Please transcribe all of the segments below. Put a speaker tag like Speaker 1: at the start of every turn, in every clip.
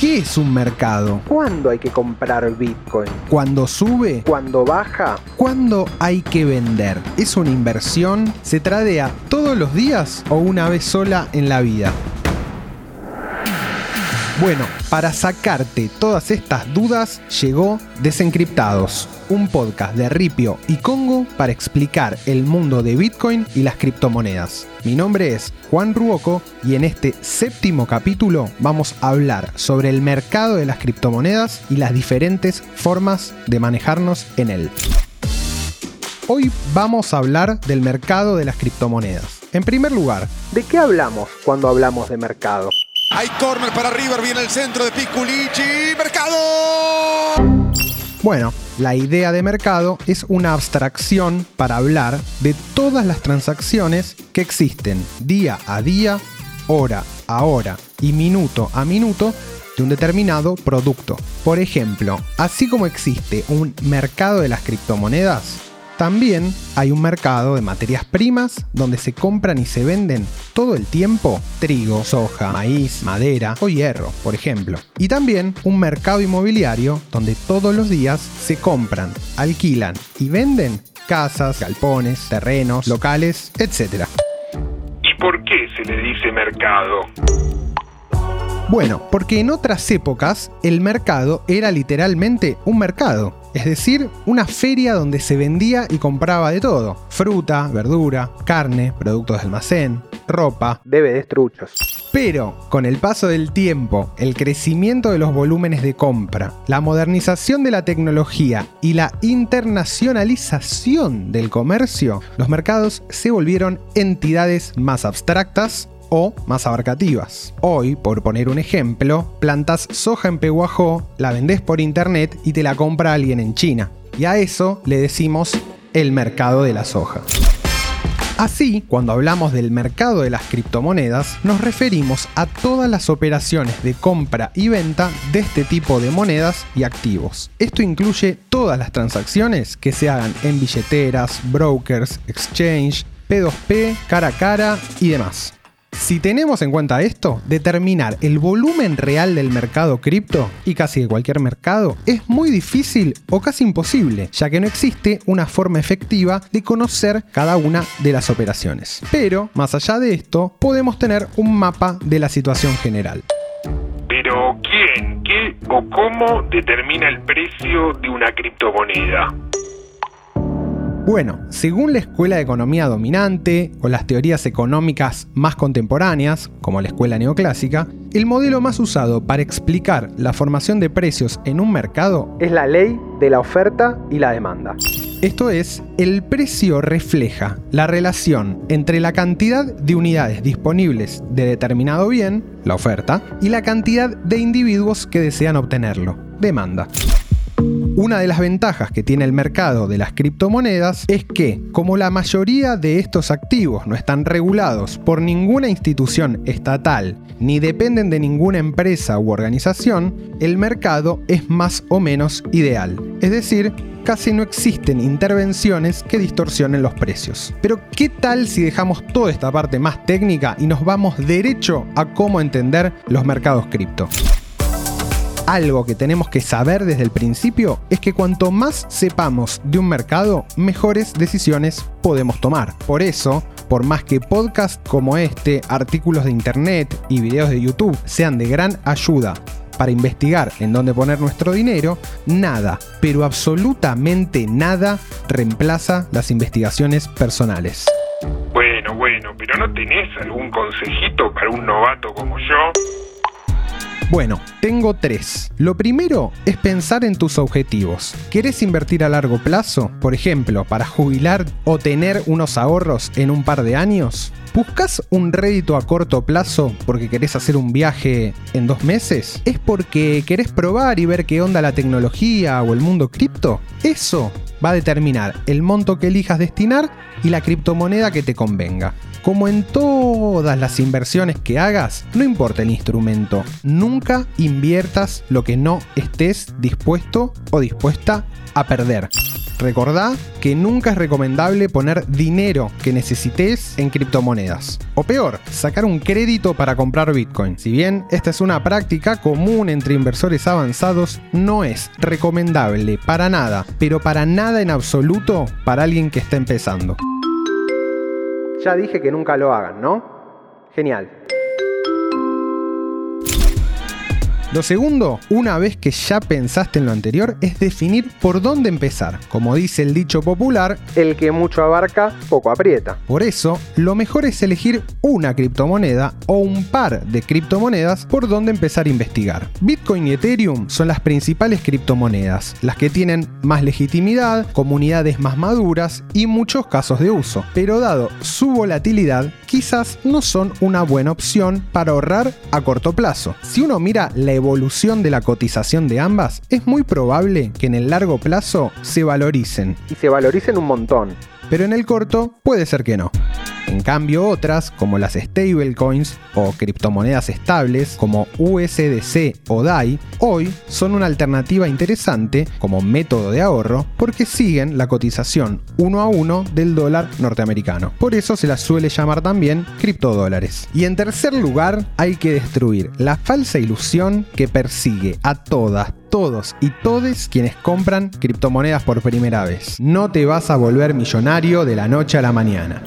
Speaker 1: ¿Qué es un mercado?
Speaker 2: ¿Cuándo hay que comprar Bitcoin?
Speaker 1: ¿Cuándo sube?
Speaker 2: ¿Cuándo baja?
Speaker 1: ¿Cuándo hay que vender? ¿Es una inversión? ¿Se tradea todos los días o una vez sola en la vida? Bueno, para sacarte todas estas dudas llegó Desencriptados, un podcast de Ripio y Congo para explicar el mundo de Bitcoin y las criptomonedas. Mi nombre es Juan Ruoco y en este séptimo capítulo vamos a hablar sobre el mercado de las criptomonedas y las diferentes formas de manejarnos en él. Hoy vamos a hablar del mercado de las criptomonedas. En primer lugar,
Speaker 2: ¿de qué hablamos cuando hablamos de mercado?
Speaker 3: Hay corner para River, viene el centro de Piculici. ¡Mercado!
Speaker 1: Bueno, la idea de mercado es una abstracción para hablar de todas las transacciones que existen día a día, hora a hora y minuto a minuto de un determinado producto. Por ejemplo, así como existe un mercado de las criptomonedas, también hay un mercado de materias primas donde se compran y se venden todo el tiempo trigo, soja, maíz, madera o hierro, por ejemplo. Y también un mercado inmobiliario donde todos los días se compran, alquilan y venden casas, galpones, terrenos, locales, etc.
Speaker 4: ¿Y por qué se le dice mercado?
Speaker 1: Bueno, porque en otras épocas el mercado era literalmente un mercado es decir, una feria donde se vendía y compraba de todo, fruta, verdura, carne, productos de almacén, ropa,
Speaker 2: de truchos.
Speaker 1: Pero con el paso del tiempo, el crecimiento de los volúmenes de compra, la modernización de la tecnología y la internacionalización del comercio, los mercados se volvieron entidades más abstractas o más abarcativas. Hoy, por poner un ejemplo, plantas soja en Peguajó, la vendés por internet y te la compra alguien en China. Y a eso le decimos el mercado de la soja. Así, cuando hablamos del mercado de las criptomonedas, nos referimos a todas las operaciones de compra y venta de este tipo de monedas y activos. Esto incluye todas las transacciones que se hagan en billeteras, brokers, exchange, P2P, cara a cara y demás. Si tenemos en cuenta esto, determinar el volumen real del mercado cripto y casi de cualquier mercado es muy difícil o casi imposible, ya que no existe una forma efectiva de conocer cada una de las operaciones. Pero, más allá de esto, podemos tener un mapa de la situación general.
Speaker 4: Pero, ¿quién, qué o cómo determina el precio de una criptomoneda?
Speaker 1: Bueno, según la escuela de economía dominante o las teorías económicas más contemporáneas, como la escuela neoclásica, el modelo más usado para explicar la formación de precios en un mercado
Speaker 2: es la ley de la oferta y la demanda.
Speaker 1: Esto es, el precio refleja la relación entre la cantidad de unidades disponibles de determinado bien, la oferta, y la cantidad de individuos que desean obtenerlo, demanda. Una de las ventajas que tiene el mercado de las criptomonedas es que, como la mayoría de estos activos no están regulados por ninguna institución estatal ni dependen de ninguna empresa u organización, el mercado es más o menos ideal. Es decir, casi no existen intervenciones que distorsionen los precios. Pero ¿qué tal si dejamos toda esta parte más técnica y nos vamos derecho a cómo entender los mercados cripto? Algo que tenemos que saber desde el principio es que cuanto más sepamos de un mercado, mejores decisiones podemos tomar. Por eso, por más que podcasts como este, artículos de internet y videos de YouTube sean de gran ayuda para investigar en dónde poner nuestro dinero, nada, pero absolutamente nada reemplaza las investigaciones personales.
Speaker 4: Bueno, bueno, pero ¿no tenés algún consejito para un novato como yo?
Speaker 1: Bueno, tengo tres. Lo primero es pensar en tus objetivos. ¿Querés invertir a largo plazo? Por ejemplo, para jubilar o tener unos ahorros en un par de años. ¿Buscas un rédito a corto plazo porque querés hacer un viaje en dos meses? ¿Es porque querés probar y ver qué onda la tecnología o el mundo cripto? Eso va a determinar el monto que elijas destinar y la criptomoneda que te convenga. Como en todas las inversiones que hagas, no importa el instrumento, nunca inviertas lo que no estés dispuesto o dispuesta a perder. Recordá que nunca es recomendable poner dinero que necesites en criptomonedas. O peor, sacar un crédito para comprar Bitcoin. Si bien esta es una práctica común entre inversores avanzados, no es recomendable para nada, pero para nada en absoluto para alguien que está empezando.
Speaker 2: Ya dije que nunca lo hagan, ¿no? Genial.
Speaker 1: Lo segundo, una vez que ya pensaste en lo anterior, es definir por dónde empezar. Como dice el dicho popular,
Speaker 2: el que mucho abarca, poco aprieta.
Speaker 1: Por eso, lo mejor es elegir una criptomoneda o un par de criptomonedas por donde empezar a investigar. Bitcoin y Ethereum son las principales criptomonedas, las que tienen más legitimidad, comunidades más maduras y muchos casos de uso. Pero dado su volatilidad, quizás no son una buena opción para ahorrar a corto plazo. Si uno mira la evolución de la cotización de ambas, es muy probable que en el largo plazo se valoricen.
Speaker 2: Y se valoricen un montón.
Speaker 1: Pero en el corto puede ser que no. En cambio, otras, como las stablecoins o criptomonedas estables, como USDC o DAI, hoy son una alternativa interesante como método de ahorro porque siguen la cotización uno a uno del dólar norteamericano. Por eso se las suele llamar también criptodólares. Y en tercer lugar, hay que destruir la falsa ilusión que persigue a todas, todos y todes quienes compran criptomonedas por primera vez. No te vas a volver millonario de la noche a la mañana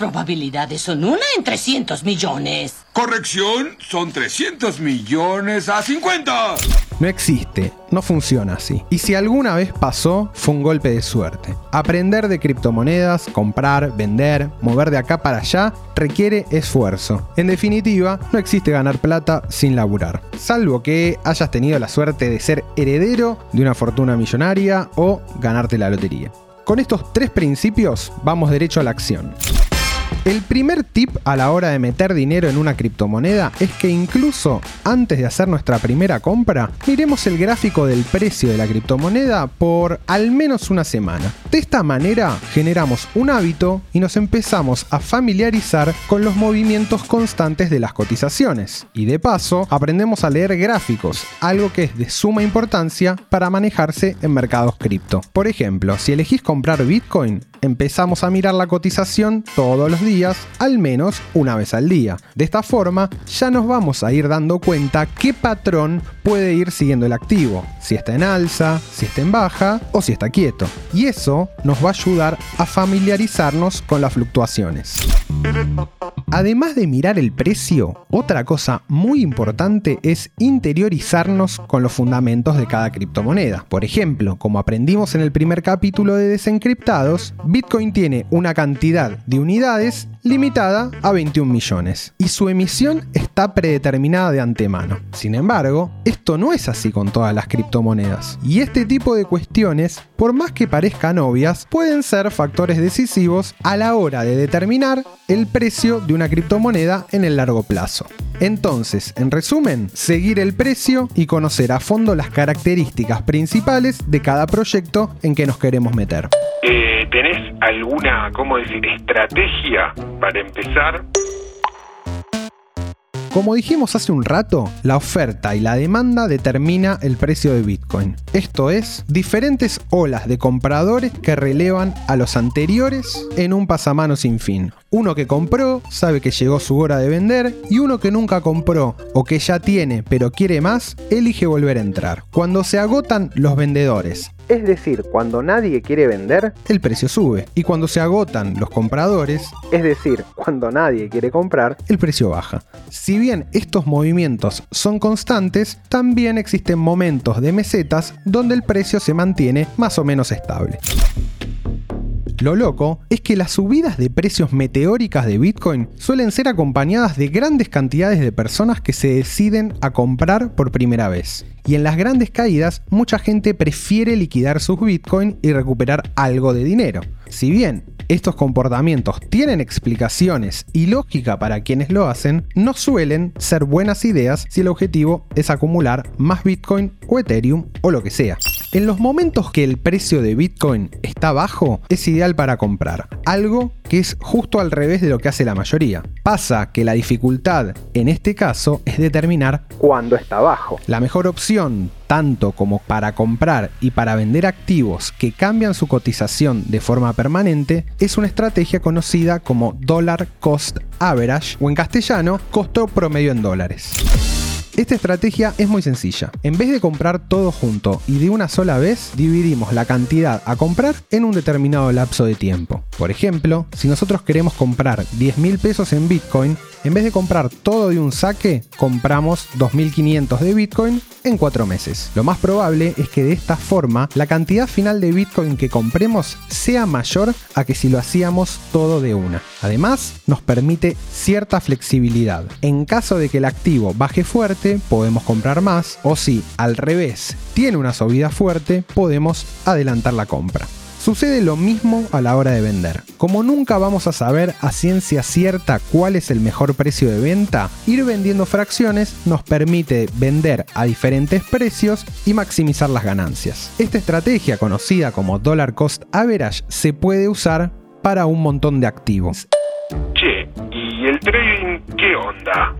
Speaker 5: probabilidades son una en 300 millones.
Speaker 6: Corrección, son 300 millones a 50.
Speaker 1: No existe, no funciona así. Y si alguna vez pasó, fue un golpe de suerte. Aprender de criptomonedas, comprar, vender, mover de acá para allá, requiere esfuerzo. En definitiva, no existe ganar plata sin laburar. Salvo que hayas tenido la suerte de ser heredero de una fortuna millonaria o ganarte la lotería. Con estos tres principios vamos derecho a la acción. El primer tip a la hora de meter dinero en una criptomoneda es que incluso antes de hacer nuestra primera compra, miremos el gráfico del precio de la criptomoneda por al menos una semana. De esta manera generamos un hábito y nos empezamos a familiarizar con los movimientos constantes de las cotizaciones. Y de paso, aprendemos a leer gráficos, algo que es de suma importancia para manejarse en mercados cripto. Por ejemplo, si elegís comprar Bitcoin, empezamos a mirar la cotización todos los días, al menos una vez al día. De esta forma, ya nos vamos a ir dando cuenta qué patrón puede ir siguiendo el activo, si está en alza, si está en baja o si está quieto. Y eso nos va a ayudar a familiarizarnos con las fluctuaciones. Además de mirar el precio, otra cosa muy importante es interiorizarnos con los fundamentos de cada criptomoneda. Por ejemplo, como aprendimos en el primer capítulo de Desencriptados, Bitcoin tiene una cantidad de unidades limitada a 21 millones y su emisión está predeterminada de antemano. Sin embargo, esto no es así con todas las criptomonedas y este tipo de cuestiones, por más que parezcan obvias, pueden ser factores decisivos a la hora de determinar el precio de una criptomoneda en el largo plazo. Entonces, en resumen, seguir el precio y conocer a fondo las características principales de cada proyecto en que nos queremos meter.
Speaker 4: Eh, ¿Tenés alguna, cómo decir, estrategia para empezar?
Speaker 1: Como dijimos hace un rato, la oferta y la demanda determina el precio de Bitcoin. Esto es, diferentes olas de compradores que relevan a los anteriores en un pasamano sin fin. Uno que compró, sabe que llegó su hora de vender, y uno que nunca compró o que ya tiene pero quiere más, elige volver a entrar. Cuando se agotan los vendedores
Speaker 2: es decir, cuando nadie quiere vender,
Speaker 1: el precio sube. Y cuando se agotan los compradores,
Speaker 2: es decir, cuando nadie quiere comprar,
Speaker 1: el precio baja. Si bien estos movimientos son constantes, también existen momentos de mesetas donde el precio se mantiene más o menos estable. Lo loco es que las subidas de precios meteóricas de Bitcoin suelen ser acompañadas de grandes cantidades de personas que se deciden a comprar por primera vez. Y en las grandes caídas, mucha gente prefiere liquidar sus Bitcoin y recuperar algo de dinero. Si bien estos comportamientos tienen explicaciones y lógica para quienes lo hacen, no suelen ser buenas ideas si el objetivo es acumular más Bitcoin o Ethereum o lo que sea. En los momentos que el precio de Bitcoin está bajo, es ideal para comprar, algo que es justo al revés de lo que hace la mayoría. Pasa que la dificultad en este caso es determinar
Speaker 2: cuándo está bajo.
Speaker 1: La mejor opción, tanto como para comprar y para vender activos que cambian su cotización de forma permanente, es una estrategia conocida como Dollar Cost Average o en castellano, costo promedio en dólares. Esta estrategia es muy sencilla. En vez de comprar todo junto y de una sola vez, dividimos la cantidad a comprar en un determinado lapso de tiempo. Por ejemplo, si nosotros queremos comprar 10 mil pesos en Bitcoin, en vez de comprar todo de un saque, compramos 2.500 de Bitcoin en 4 meses. Lo más probable es que de esta forma la cantidad final de Bitcoin que compremos sea mayor a que si lo hacíamos todo de una. Además, nos permite cierta flexibilidad. En caso de que el activo baje fuerte, podemos comprar más o si al revés tiene una subida fuerte, podemos adelantar la compra. Sucede lo mismo a la hora de vender. Como nunca vamos a saber a ciencia cierta cuál es el mejor precio de venta, ir vendiendo fracciones nos permite vender a diferentes precios y maximizar las ganancias. Esta estrategia conocida como Dollar Cost Average se puede usar para un montón de activos.
Speaker 4: Che, ¿y el trading qué onda?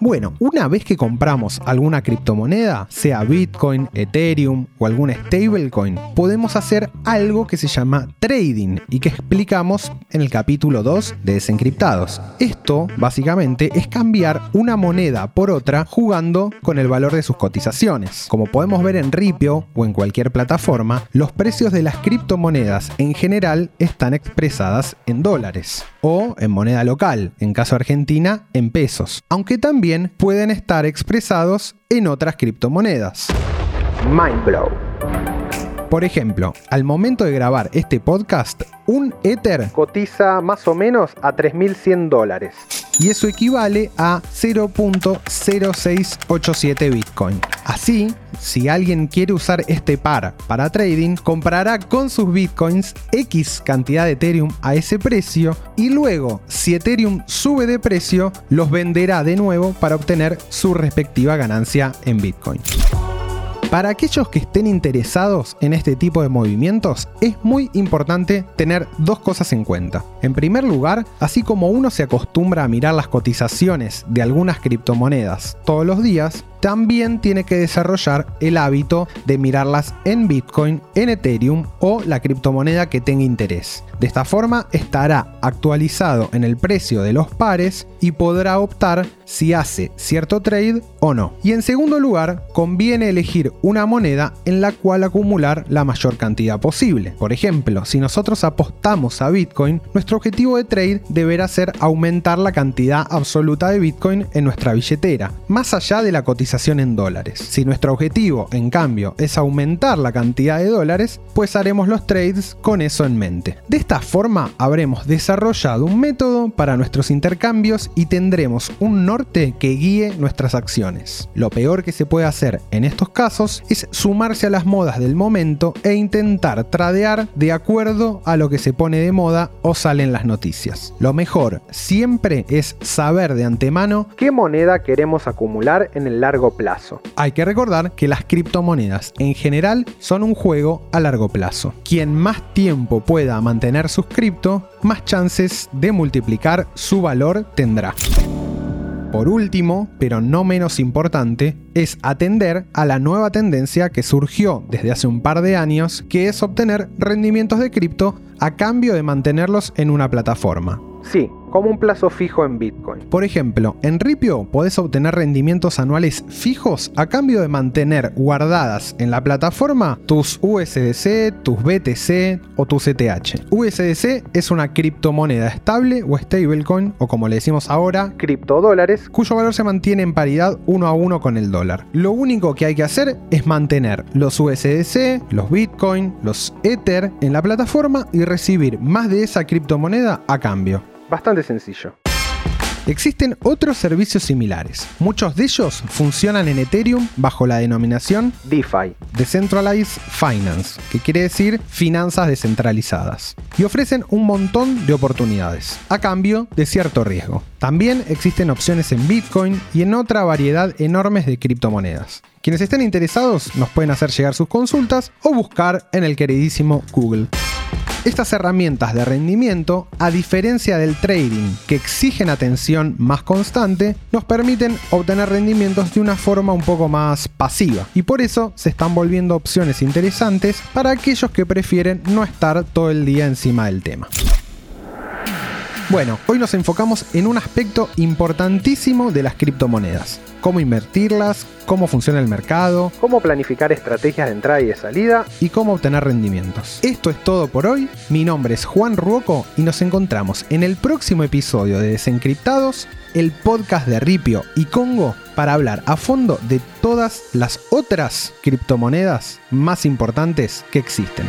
Speaker 1: Bueno, una vez que compramos alguna criptomoneda, sea Bitcoin, Ethereum o alguna stablecoin, podemos hacer algo que se llama trading y que explicamos en el capítulo 2 de Desencriptados. Esto, básicamente, es cambiar una moneda por otra jugando con el valor de sus cotizaciones. Como podemos ver en Ripio o en cualquier plataforma, los precios de las criptomonedas en general están expresadas en dólares o en moneda local, en caso Argentina, en pesos, aunque también pueden estar expresados en otras criptomonedas.
Speaker 2: Mindblow.
Speaker 1: Por ejemplo, al momento de grabar este podcast, un Ether
Speaker 2: Cotiza más o menos a 3.100 dólares.
Speaker 1: y eso equivale a 0.0687 Bitcoin. Así, si alguien quiere usar este par para trading, comprará con sus Bitcoins X cantidad de Ethereum a ese precio y luego, si Ethereum sube de precio, los venderá de nuevo para obtener su respectiva ganancia en Bitcoin. Para aquellos que estén interesados en este tipo de movimientos, es muy importante tener dos cosas en cuenta. En primer lugar, así como uno se acostumbra a mirar las cotizaciones de algunas criptomonedas todos los días, también tiene que desarrollar el hábito de mirarlas en Bitcoin, en Ethereum o la criptomoneda que tenga interés. De esta forma estará actualizado en el precio de los pares y podrá optar si hace cierto trade o no. Y en segundo lugar, conviene elegir una moneda en la cual acumular la mayor cantidad posible. Por ejemplo, si nosotros apostamos a Bitcoin, nuestro objetivo de trade deberá ser aumentar la cantidad absoluta de Bitcoin en nuestra billetera, más allá de la cotización en dólares. Si nuestro objetivo, en cambio, es aumentar la cantidad de dólares, pues haremos los trades con eso en mente. De esta forma habremos desarrollado un método para nuestros intercambios y tendremos un norte que guíe nuestras acciones. Lo peor que se puede hacer en estos casos es sumarse a las modas del momento e intentar tradear de acuerdo a lo que se pone de moda o salen las noticias. Lo mejor siempre es saber de antemano
Speaker 2: ¿Qué moneda queremos acumular en el largo plazo?
Speaker 1: hay que recordar que las criptomonedas en general son un juego a largo plazo. Quien más tiempo pueda mantener sus cripto, más chances de multiplicar su valor tendrá. Por último, pero no menos importante, es atender a la nueva tendencia que surgió desde hace un par de años, que es obtener rendimientos de cripto a cambio de mantenerlos en una plataforma.
Speaker 2: Sí, como un plazo fijo en Bitcoin.
Speaker 1: Por ejemplo, en Ripio podés obtener rendimientos anuales fijos a cambio de mantener guardadas en la plataforma tus USDC, tus BTC o tus ETH. USDC es una criptomoneda estable o stablecoin, o como le decimos ahora,
Speaker 2: Criptodólares.
Speaker 1: cuyo valor se mantiene en paridad uno a uno con el dólar. Lo único que hay que hacer es mantener los USDC, los Bitcoin, los Ether en la plataforma y recibir más de esa criptomoneda a cambio.
Speaker 2: Bastante sencillo.
Speaker 1: Existen otros servicios similares. Muchos de ellos funcionan en Ethereum bajo la denominación
Speaker 2: DeFi.
Speaker 1: Decentralized Finance, que quiere decir finanzas descentralizadas, y ofrecen un montón de oportunidades, a cambio de cierto riesgo. También existen opciones en Bitcoin y en otra variedad enormes de criptomonedas. Quienes estén interesados nos pueden hacer llegar sus consultas o buscar en el queridísimo Google. Estas herramientas de rendimiento, a diferencia del trading que exigen atención más constante, nos permiten obtener rendimientos de una forma un poco más pasiva y por eso se están volviendo opciones interesantes para aquellos que prefieren no estar todo el día encima del tema. Bueno, hoy nos enfocamos en un aspecto importantísimo de las criptomonedas. Cómo invertirlas, cómo funciona el mercado
Speaker 2: Cómo planificar estrategias de entrada y de salida.
Speaker 1: y cómo obtener rendimientos. Esto es todo por hoy. Mi nombre es Juan Ruoco y nos encontramos en el próximo episodio de Desencriptados, el podcast de Ripio y Congo, para hablar a fondo de todas las otras criptomonedas más importantes que existen.